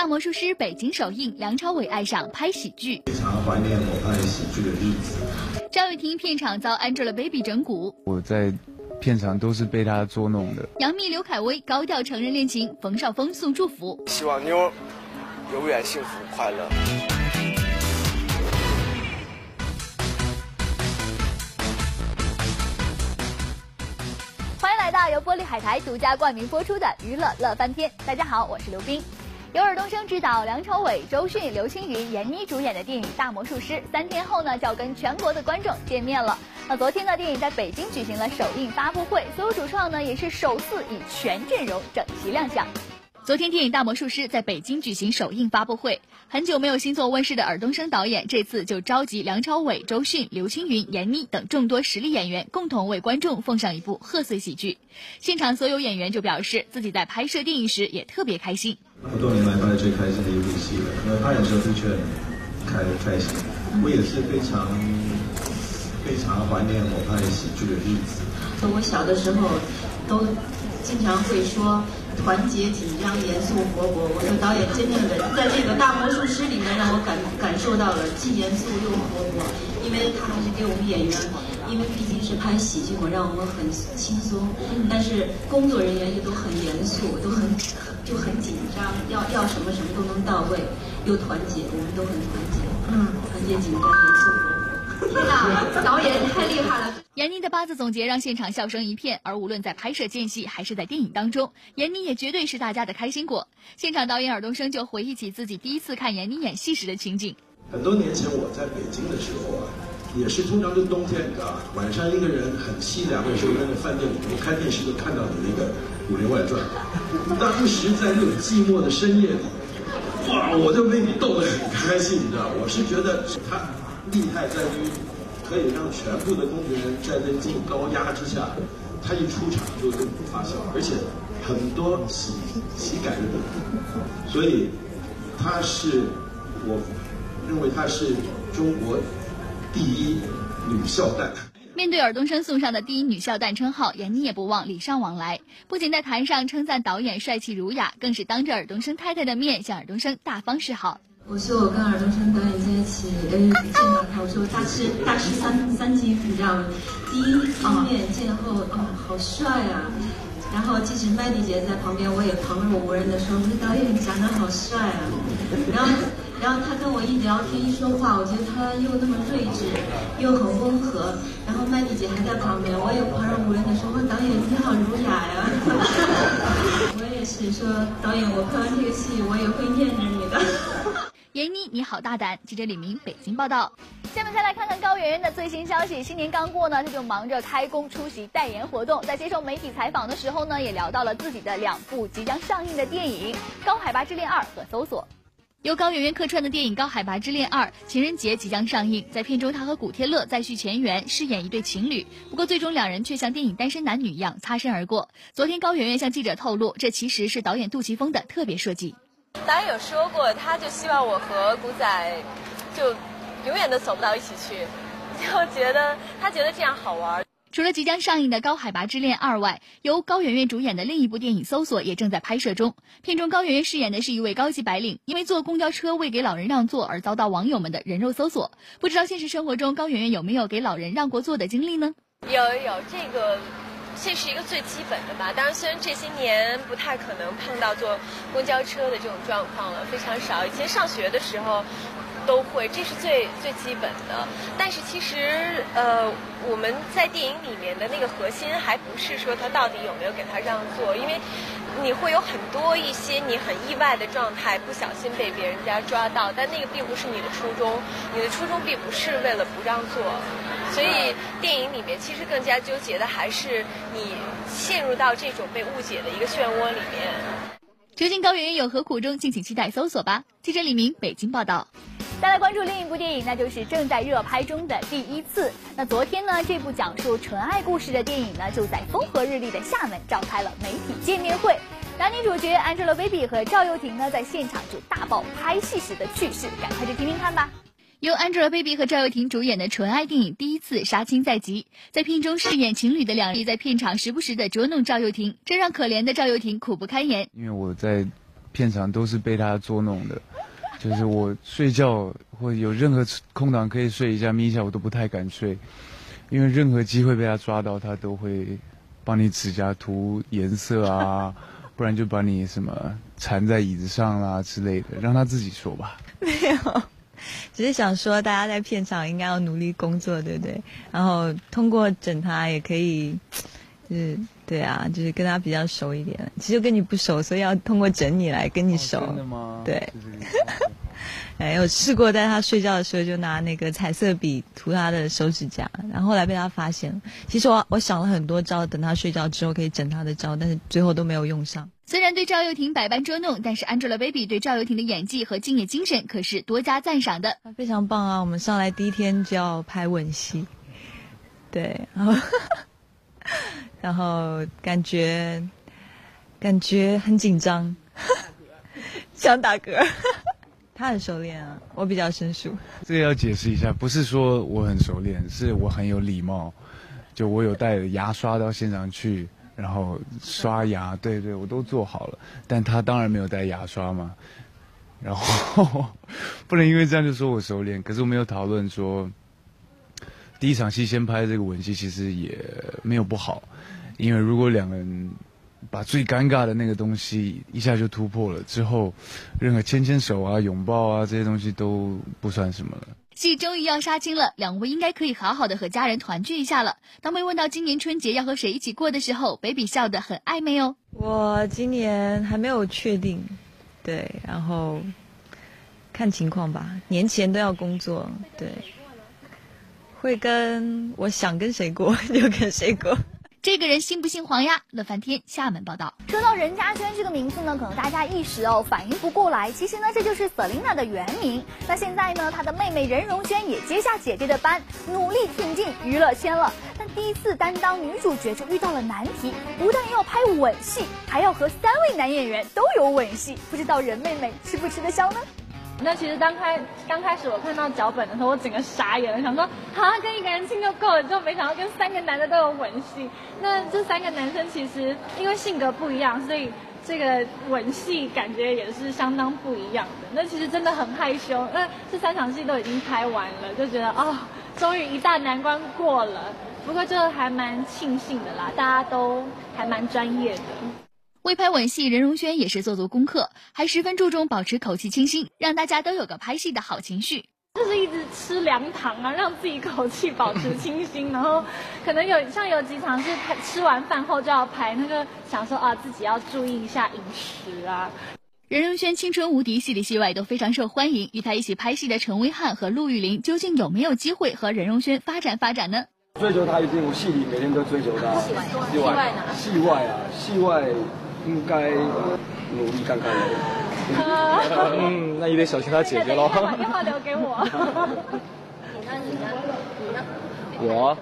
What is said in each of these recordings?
大魔术师北京首映，梁朝伟爱上拍喜剧。非常怀念我拍喜剧的日子。赵又廷片场遭 Angelababy 整蛊。我在片场都是被他捉弄的。杨幂刘恺威高调承认恋情，冯绍峰送祝福。希望妞永远幸福快乐。欢迎来到由玻璃海苔独家冠名播出的娱乐乐翻天。大家好，我是刘冰。由尔冬升执导，梁朝伟、周迅、刘青云、闫妮主演的电影《大魔术师》，三天后呢就要跟全国的观众见面了。那昨天呢，电影在北京举行了首映发布会，所有主创呢也是首次以全阵容整齐亮相。昨天电影《大魔术师》在北京举行首映发布会，很久没有新作问世的尔冬升导演这次就召集梁朝伟、周迅、刘青云、闫妮等众多实力演员，共同为观众奉上一部贺岁喜剧。现场所有演员就表示，自己在拍摄电影时也特别开心。那么多年来拍的最开心的一部戏了，因为拍的时候的确开开心，我也是非常非常怀念我拍喜剧的日子。我小的时候都经常会说团结、紧张、严肃、活泼。我说导演真正的在这个大魔术师里面让我感感受到了既严肃又活泼，因为他还是给我们演员，因为毕竟是拍喜剧嘛，让我们很轻松，但是工作人员又都很严肃，都很。就很紧张，要要什么什么都能到位，又团结，我们都很团结，嗯，团结紧张，严肃天哪，导演太厉害了！闫妮的八字总结让现场笑声一片，而无论在拍摄间隙还是在电影当中，闫妮也绝对是大家的开心果。现场导演尔冬升就回忆起自己第一次看闫妮演戏时的情景。很多年前我在北京的时候啊，也是通常是冬天啊，晚上一个人很凄凉的时候，在那饭店里面看电视就看到你那个。《武林外传》，当时在那种寂寞的深夜里，哇，我就被你逗得很开心，你知道？我是觉得他厉害在于可以让全部的工作人员在那种高压之下，他一出场就就发笑，而且很多喜喜感人的，所以他是我认为他是中国第一女笑旦。面对尔冬升送上的第一女笑旦称号，闫妮也不忘礼尚往来，不仅在台上称赞导演帅气儒雅，更是当着尔冬升太太的面向尔冬升大方示好。我说我跟尔冬升导演在一起，呃，见到他，我说大师大师三三级，你知道吗？第一面见后，哦，好帅啊！然后即使麦迪姐在旁边，我也旁若无人的说，我说导演长得好帅啊！然后。然后他跟我一聊天一说话，我觉得他又那么睿智，又很温和。然后麦迪姐还在旁边，我也旁若无人的说：“导演你好儒雅呀。”我也是说：“导演，我拍完这个戏，我也会念着你的。”闫妮你好大胆！记者李明北京报道。下面再来看看高圆圆的最新消息。新年刚过呢，她就忙着开工出席代言活动。在接受媒体采访的时候呢，也聊到了自己的两部即将上映的电影《高海拔之恋二》和《搜索》。由高圆圆客串的电影《高海拔之恋二》情人节即将上映，在片中她和古天乐再续前缘，饰演一对情侣。不过最终两人却像电影《单身男女》一样擦身而过。昨天高圆圆向记者透露，这其实是导演杜琪峰的特别设计。导演有说过，他就希望我和古仔就永远都走不到一起去，就觉得他觉得这样好玩。除了即将上映的《高海拔之恋二》外，由高圆圆主演的另一部电影《搜索》也正在拍摄中。片中高圆圆饰演的是一位高级白领，因为坐公交车未给老人让座而遭到网友们的人肉搜索。不知道现实生活中高圆圆有没有给老人让过座的经历呢？有有，这个这是一个最基本的吧。当然，虽然这些年不太可能碰到坐公交车的这种状况了，非常少。以前上学的时候。都会，这是最最基本的。但是其实，呃，我们在电影里面的那个核心，还不是说他到底有没有给他让座，因为你会有很多一些你很意外的状态，不小心被别人家抓到，但那个并不是你的初衷，你的初衷并不是为了不让座。所以电影里面其实更加纠结的还是你陷入到这种被误解的一个漩涡里面。究竟高圆圆有何苦衷？敬请期待搜索吧。记者李明北京报道。再来关注另一部电影，那就是正在热拍中的第一次。那昨天呢，这部讲述纯爱故事的电影呢，就在风和日丽的厦门召开了媒体见面会。男女主角 Angelababy 和赵又廷呢，在现场就大爆拍戏时的趣事，赶快去听听看吧。由 Angelababy 和赵又廷主演的纯爱电影《第一次杀青在即》，在片中饰演情侣的两人在片场时不时的捉弄赵又廷，这让可怜的赵又廷苦不堪言。因为我在。片场都是被他捉弄的，就是我睡觉或有任何空档可以睡一下眯一下，我都不太敢睡，因为任何机会被他抓到，他都会帮你指甲涂颜色啊，不然就把你什么缠在椅子上啦之类的，让他自己说吧。没有。只是想说，大家在片场应该要努力工作，对不对？然后通过整他也可以，就是对啊，就是跟他比较熟一点。其实跟你不熟，所以要通过整你来跟你熟。真的吗？对。哎，我试过在他睡觉的时候就拿那个彩色笔涂他的手指甲，然后后来被他发现了。其实我我想了很多招，等他睡觉之后可以整他的招，但是最后都没有用上。虽然对赵又廷百般捉弄，但是 Angelababy 对赵又廷的演技和敬业精神可是多加赞赏的。非常棒啊！我们上来第一天就要拍吻戏，对，然后 然后感觉感觉很紧张，想打嗝。他很熟练啊，我比较生疏。这个要解释一下，不是说我很熟练，是我很有礼貌。就我有带牙刷到现场去，然后刷牙，对对，我都做好了。但他当然没有带牙刷嘛，然后不能因为这样就说我熟练。可是我没有讨论说，第一场戏先拍这个吻戏，其实也没有不好，因为如果两个人。把最尴尬的那个东西一下就突破了，之后，任何牵牵手啊、拥抱啊这些东西都不算什么了。戏终于要杀青了，两位应该可以好好的和家人团聚一下了。当被问到今年春节要和谁一起过的时候，baby 笑得很暧昧哦。我今年还没有确定，对，然后看情况吧。年前都要工作，对，会跟我想跟谁过 就跟谁过。这个人姓不姓黄呀？乐翻天厦门报道。说到任嘉萱这个名字呢，可能大家一时哦反应不过来。其实呢，这就是 Selina 的原名。那现在呢，她的妹妹任容萱也接下姐姐的班，努力挺进娱乐圈了。但第一次担当女主角就遇到了难题，不但要拍吻戏，还要和三位男演员都有吻戏。不知道任妹妹吃不吃得消呢？那其实刚开刚开始我看到脚本的时候，我整个傻眼了，想说啊，跟一个人亲就够了，就没想到跟三个男的都有吻戏。那这三个男生其实因为性格不一样，所以这个吻戏感觉也是相当不一样的。那其实真的很害羞。那这三场戏都已经拍完了，就觉得哦，终于一大难关过了。不过就还蛮庆幸的啦，大家都还蛮专业的。为拍吻戏，任容萱也是做足功课，还十分注重保持口气清新，让大家都有个拍戏的好情绪。就是一直吃凉糖啊，让自己口气保持清新。然后可能有像有几场是拍吃完饭后就要拍，那个想说啊，自己要注意一下饮食啊。任容萱青春无敌，戏里戏外都非常受欢迎。与他一起拍戏的陈威汉和陆玉玲，究竟有没有机会和任容萱发展发展呢？追求他一定，我戏里每天都追求他。戏外呢？戏外啊，戏外。应该努力看看。嗯，那你得小心他姐姐喽。把电话留给我。你呢？你呢？你呢？我。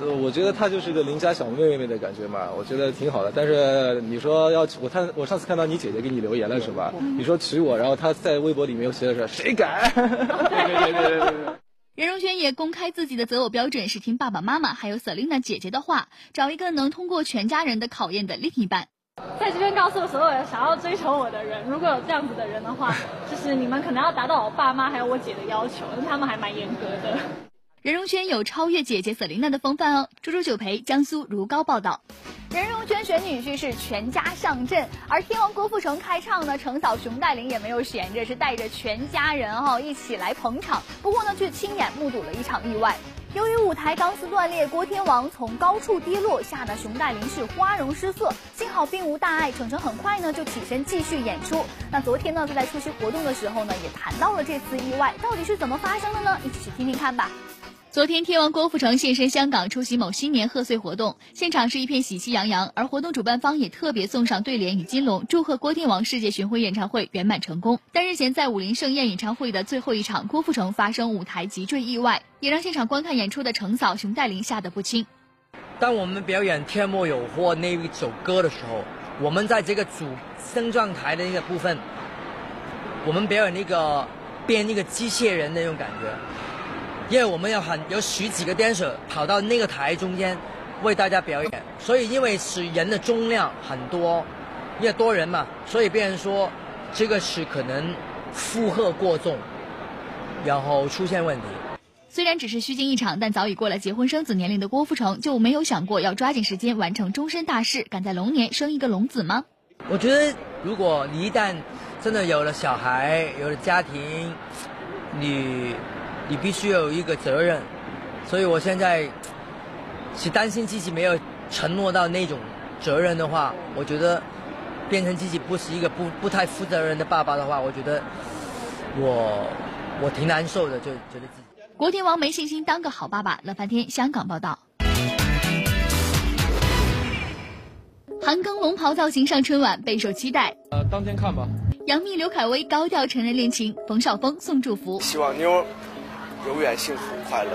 呃，我觉得她就是个邻家小妹妹的感觉嘛，我觉得挺好的。但是你说要我看，我上次看到你姐姐给你留言了是吧？你说娶我，然后她在微博里面又写的是谁敢？对对对对对。任容萱也公开自己的择偶标准是听爸爸妈妈还有 Selina 姐姐的话，找一个能通过全家人的考验的另一半。在这边告诉所有人想要追求我的人，如果有这样子的人的话，就是你们可能要达到我爸妈还有我姐的要求，他们还蛮严格的。任容萱有超越姐姐 Selina 的风范哦。猪猪九培江苏如皋报道。任容萱选女婿是全家上阵，而天王郭富城开唱呢，程嫂熊黛林也没有闲着，是带着全家人哈一起来捧场。不过呢，却亲眼目睹了一场意外。由于舞台钢丝断裂，郭天王从高处跌落，吓得熊黛林是花容失色，幸好并无大碍。程程很快呢就起身继续演出。那昨天呢他，在出席活动的时候呢，也谈到了这次意外到底是怎么发生的呢？一起去听听看吧。昨天，天王郭富城现身香港出席某新年贺岁活动，现场是一片喜气洋洋。而活动主办方也特别送上对联与金龙，祝贺郭天王世界巡回演唱会圆满成功。但日前在武林盛宴演唱会的最后一场，郭富城发生舞台急坠意外，也让现场观看演出的程嫂熊黛林吓得不轻。当我们表演《天莫有祸》那一首歌的时候，我们在这个主升降台的那个部分，我们表演那个编那个机械人那种感觉。因为我们有很有十几个 dancer 跑到那个台中间为大家表演，所以因为是人的重量很多，因为多人嘛，所以别人说这个是可能负荷过重，然后出现问题。虽然只是虚惊一场，但早已过了结婚生子年龄的郭富城就没有想过要抓紧时间完成终身大事，赶在龙年生一个龙子吗？我觉得，如果你一旦真的有了小孩，有了家庭，你你必须有一个责任。所以我现在是担心自己没有承诺到那种责任的话，我觉得变成自己不是一个不不太负责任的爸爸的话，我觉得我我挺难受的，就觉得自己。国天王没信心当个好爸爸，乐翻天香港报道。韩庚龙袍造型上春晚备受期待。呃，当天看吧。杨幂刘恺威高调承认恋情，冯绍峰送祝福。希望妞永远幸福快乐。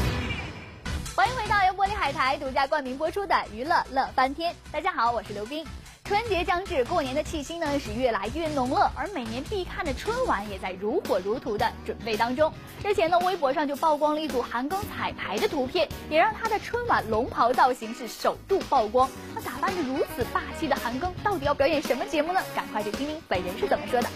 欢迎回到由玻璃海苔独家冠名播出的娱乐乐翻天。大家好，我是刘冰。春节将至，过年的气息呢是越来越浓了，而每年必看的春晚也在如火如荼的准备当中。日前呢，微博上就曝光了一组韩庚彩排的图片，也让他的春晚龙袍造型是首度曝光。那打扮的如此霸气的韩庚，到底要表演什么节目呢？赶快去听听本人是怎么说的。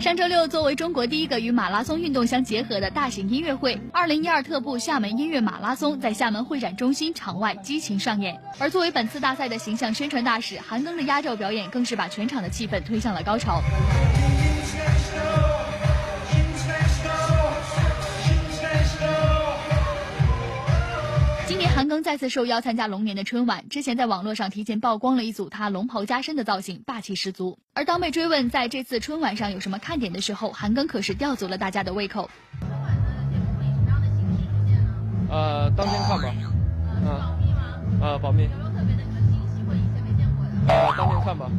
上周六，作为中国第一个与马拉松运动相结合的大型音乐会——二零一二特步厦门音乐马拉松，在厦门会展中心场外激情上演。而作为本次大赛的形象宣传大使，韩庚的压轴表演更是把全场的气氛推向了高潮。韩庚再次受邀参加龙年的春晚，之前在网络上提前曝光了一组他龙袍加身的造型，霸气十足。而当被追问在这次春晚上有什么看点的时候，韩庚可是吊足了大家的胃口。呃，当天看吧。嗯。呃，保密。有没有特别的什么惊喜或以前没见过的？呃，当天看吧。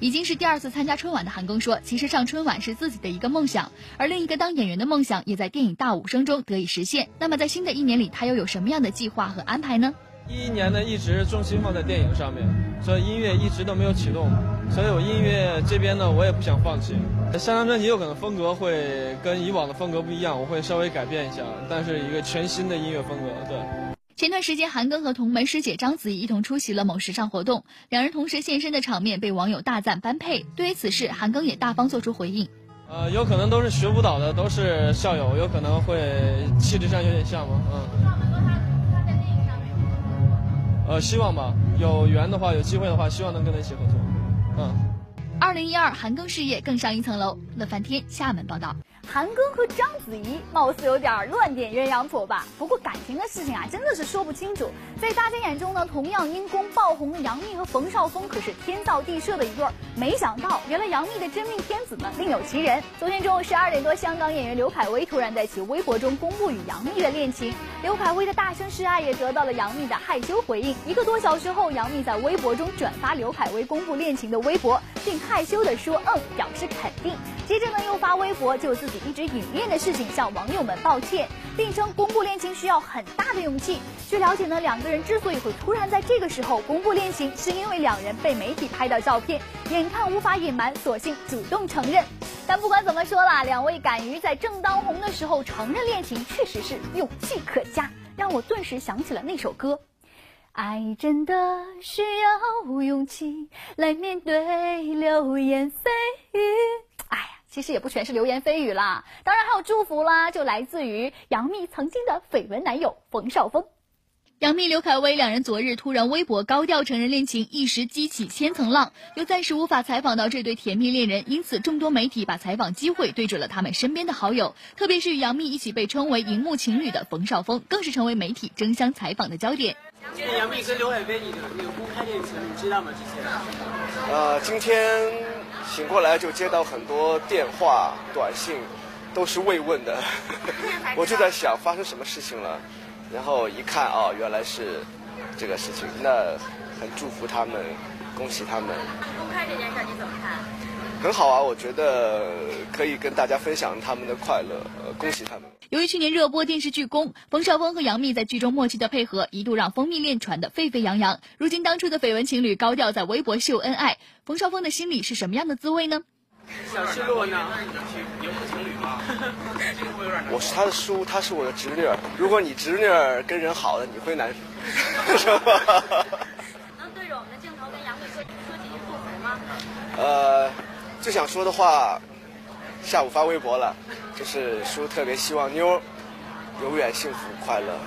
已经是第二次参加春晚的韩庚说，其实上春晚是自己的一个梦想，而另一个当演员的梦想也在电影《大武生》中得以实现。那么在新的一年里，他又有什么样的计划和安排呢？一一年呢，一直重心放在电影上面，所以音乐一直都没有启动，所以我音乐这边呢，我也不想放弃。下张专辑有可能风格会跟以往的风格不一样，我会稍微改变一下，但是一个全新的音乐风格，对。前段时间，韩庚和同门师姐章子怡一同出席了某时尚活动，两人同时现身的场面被网友大赞般配。对于此事，韩庚也大方做出回应：“呃，有可能都是学舞蹈的，都是校友，有可能会气质上有点像嘛，嗯。”呃，希望吧，有缘的话，有机会的话，希望能跟他一起合作，嗯。二零一二，韩庚事业更上一层楼。乐翻天厦门报道。韩庚和章子怡貌似有点乱点鸳鸯谱吧？不过感情的事情啊，真的是说不清楚。在大家眼中呢，同样因公爆红的杨幂和冯绍峰可是天造地设的一对儿。没想到，原来杨幂的真命天子呢另有其人。昨天中午十二点多，香港演员刘恺威突然在其微博中公布与杨幂的恋情。刘恺威的大声示爱也得到了杨幂的害羞回应。一个多小时后，杨幂在微博中转发刘恺威公布恋情的微博，并害羞地说：“嗯，表示肯定。”接着呢，又发微博就自己一直隐恋的事情向网友们道歉，并称公布恋情需要很大的勇气。据了解呢，两个人之所以会突然在这个时候公布恋情，是因为两人被媒体拍到照片，眼看无法隐瞒，索性主动承认。但不管怎么说啦，两位敢于在正当红的时候承认恋情，确实是勇气可嘉，让我顿时想起了那首歌。爱真的需要勇气来面对流言蜚语。哎呀其实也不全是流言蜚语啦，当然还有祝福啦，就来自于杨幂曾经的绯闻男友冯绍峰。杨幂、刘恺威两人昨日突然微博高调承认恋情，一时激起千层浪，又暂时无法采访到这对甜蜜恋人，因此众多媒体把采访机会对准了他们身边的好友，特别是与杨幂一起被称为荧幕情侣的冯绍峰，更是成为媒体争相采访的焦点。杨幂跟刘恺威，你的那个公开恋情，你知道吗？之前？呃，今天。醒过来就接到很多电话、短信，都是慰问的。我就在想发生什么事情了，然后一看哦，原来是这个事情，那很祝福他们，恭喜他们。公开这件事你怎么看？很好啊，我觉得可以跟大家分享他们的快乐，呃恭喜他们。由于去年热播电视剧《宫》，冯绍峰和杨幂在剧中默契的配合，一度让蜂蜜恋传得沸沸扬扬。如今当初的绯闻情侣高调在微博秀恩爱，冯绍峰的心里是什么样的滋味呢？小失落呢？我是他的叔，他是我的侄女儿。如果你侄女儿跟人好了，你会难受。能对着我们的镜头跟杨幂说说几句祝福吗？呃，最想说的话，下午发微博了，就是叔特别希望妞永远幸福快乐。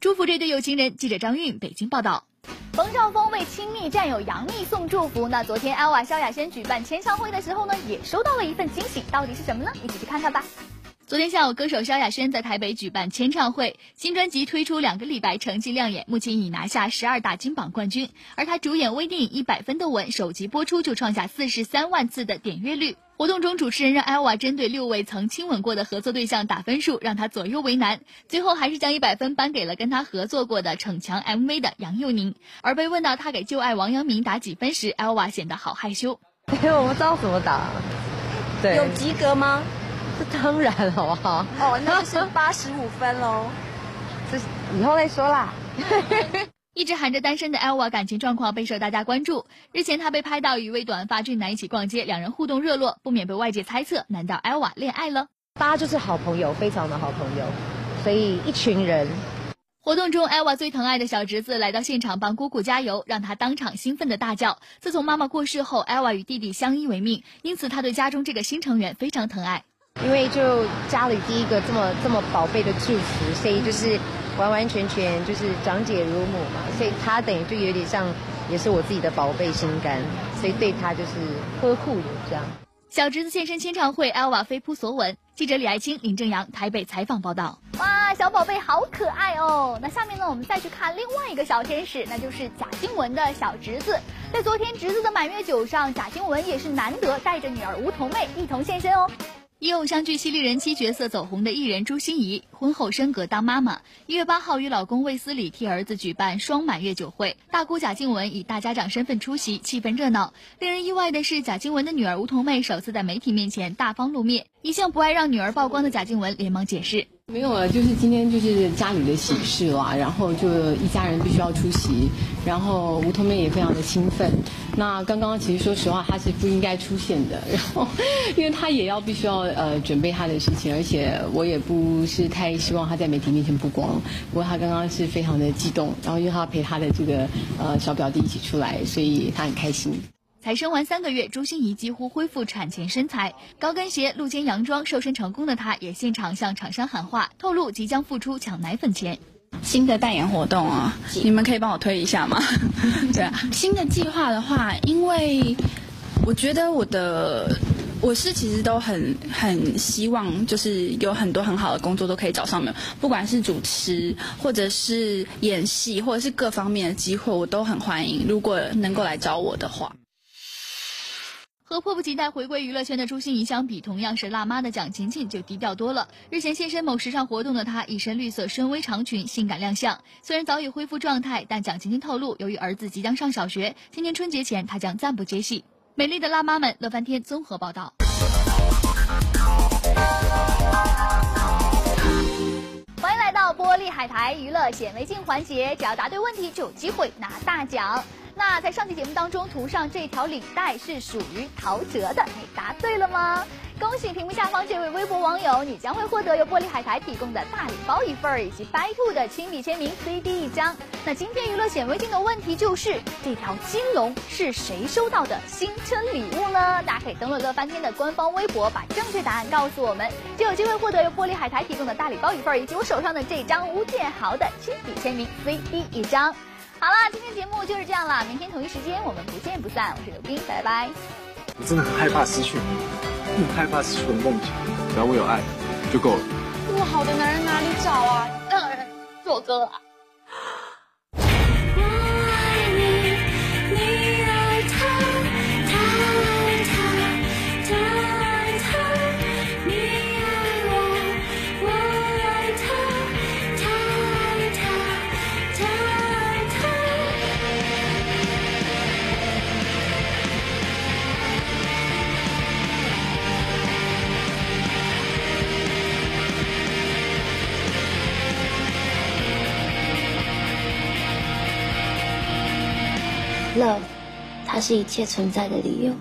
祝福这对有情人。记者张韵北京报道。冯绍峰为亲密战友杨幂送祝福。那昨天 Ella 萧亚轩举办签唱会的时候呢，也收到了一份惊喜，到底是什么呢？一起去看看吧。昨天下午，歌手萧亚轩在台北举办签唱会，新专辑推出两个礼拜，成绩亮眼，目前已拿下十二大金榜冠军。而他主演微电影《一百分的吻》，首集播出就创下四十三万次的点阅率。活动中，主持人让艾娃针对六位曾亲吻过的合作对象打分数，让他左右为难，最后还是将一百分颁给了跟他合作过的《逞强 MV》的杨佑宁。而被问到他给旧爱王阳明打几分时，艾娃显得好害羞。我不知道怎么打，对，有及格吗？这 当然，好不好？哦，那就是八十五分喽。这以后再说啦。一直喊着单身的 Elva 感情状况备受大家关注。日前，她被拍到与一位短发俊男一起逛街，两人互动热络，不免被外界猜测：难道 Elva 恋爱了？大家就是好朋友，非常的好朋友，所以一群人。活动中，Elva 最疼爱的小侄子来到现场帮姑姑加油，让她当场兴奋的大叫。自从妈妈过世后，Elva 与弟弟相依为命，因此她对家中这个新成员非常疼爱。因为就家里第一个这么这么宝贝的祝福，所以就是完完全全就是长姐如母嘛，所以他等于就有点像也是我自己的宝贝心肝，所以对他就是呵护有这样。小侄子现身签唱会，Elva 飞扑索吻。记者李爱清、林正阳台北采访报道。哇，小宝贝好可爱哦！那下面呢，我们再去看另外一个小天使，那就是贾静雯的小侄子。在昨天侄子的满月酒上，贾静雯也是难得带着女儿梧桐妹一同现身哦。以偶像剧犀利人妻角色走红的艺人朱心怡，婚后升格当妈妈。一月八号，与老公魏思礼替儿子举办双满月酒会，大姑贾静雯以大家长身份出席，气氛热闹。令人意外的是，贾静雯的女儿梧桐妹首次在媒体面前大方露面。一向不爱让女儿曝光的贾静雯连忙解释。没有啊，就是今天就是家里的喜事啦，然后就一家人必须要出席，然后梧桐妹也非常的兴奋。那刚刚其实说实话，她是不应该出现的，然后因为她也要必须要呃准备她的事情，而且我也不是太希望他在媒体面前曝光。不过他刚刚是非常的激动，然后因为他陪他的这个呃小表弟一起出来，所以他很开心。才生完三个月，朱心怡几乎恢复产前身材，高跟鞋、露肩洋装，瘦身成功的她也现场向厂商喊话，透露即将复出抢奶粉钱。新的代言活动啊，你们可以帮我推一下吗？对啊，新的计划的话，因为我觉得我的我是其实都很很希望，就是有很多很好的工作都可以找上门，不管是主持或者是演戏，或者是各方面的机会，我都很欢迎。如果能够来找我的话。和迫不及待回归娱乐圈的朱心怡相比，同样是辣妈的蒋勤勤就低调多了。日前现身某时尚活动的她，一身绿色深 V 长裙，性感亮相。虽然早已恢复状态，但蒋勤勤透露，由于儿子即将上小学，今年春节前她将暂不接戏。美丽的辣妈们，乐翻天综合报道。欢迎来到玻璃海苔娱乐显微镜环节，只要答对问题就有机会拿大奖。那在上期节目当中，图上这条领带是属于陶喆的，你答对了吗？恭喜屏幕下方这位微博网友，你将会获得由玻璃海苔提供的大礼包一份儿，以及白兔的亲笔签名 CD 一张。那今天娱乐显微镜的问题就是，这条金龙是谁收到的新春礼物呢？大家可以登录乐翻天的官方微博，把正确答案告诉我们，就有机会获得由玻璃海苔提供的大礼包一份儿，以及我手上的这张吴建豪的亲笔签名 CD 一张。好了，今天节目就是这样了。明天同一时间我们不见不散。我是刘冰，拜拜。我真的很害怕失去你，很害怕失去我的梦想。只要我有爱就够了。这么好的男人哪里找啊？当然是我哥啊。Love，它是一切存在的理由。